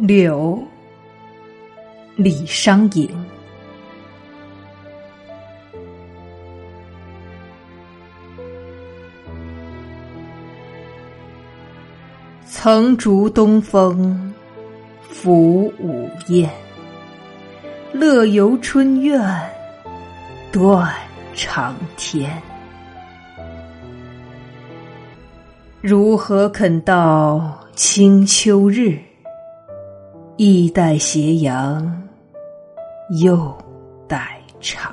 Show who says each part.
Speaker 1: 柳，李商隐。曾逐东风，拂午雁。乐游春苑，断肠天。如何肯到清秋日？意待斜阳又待蝉。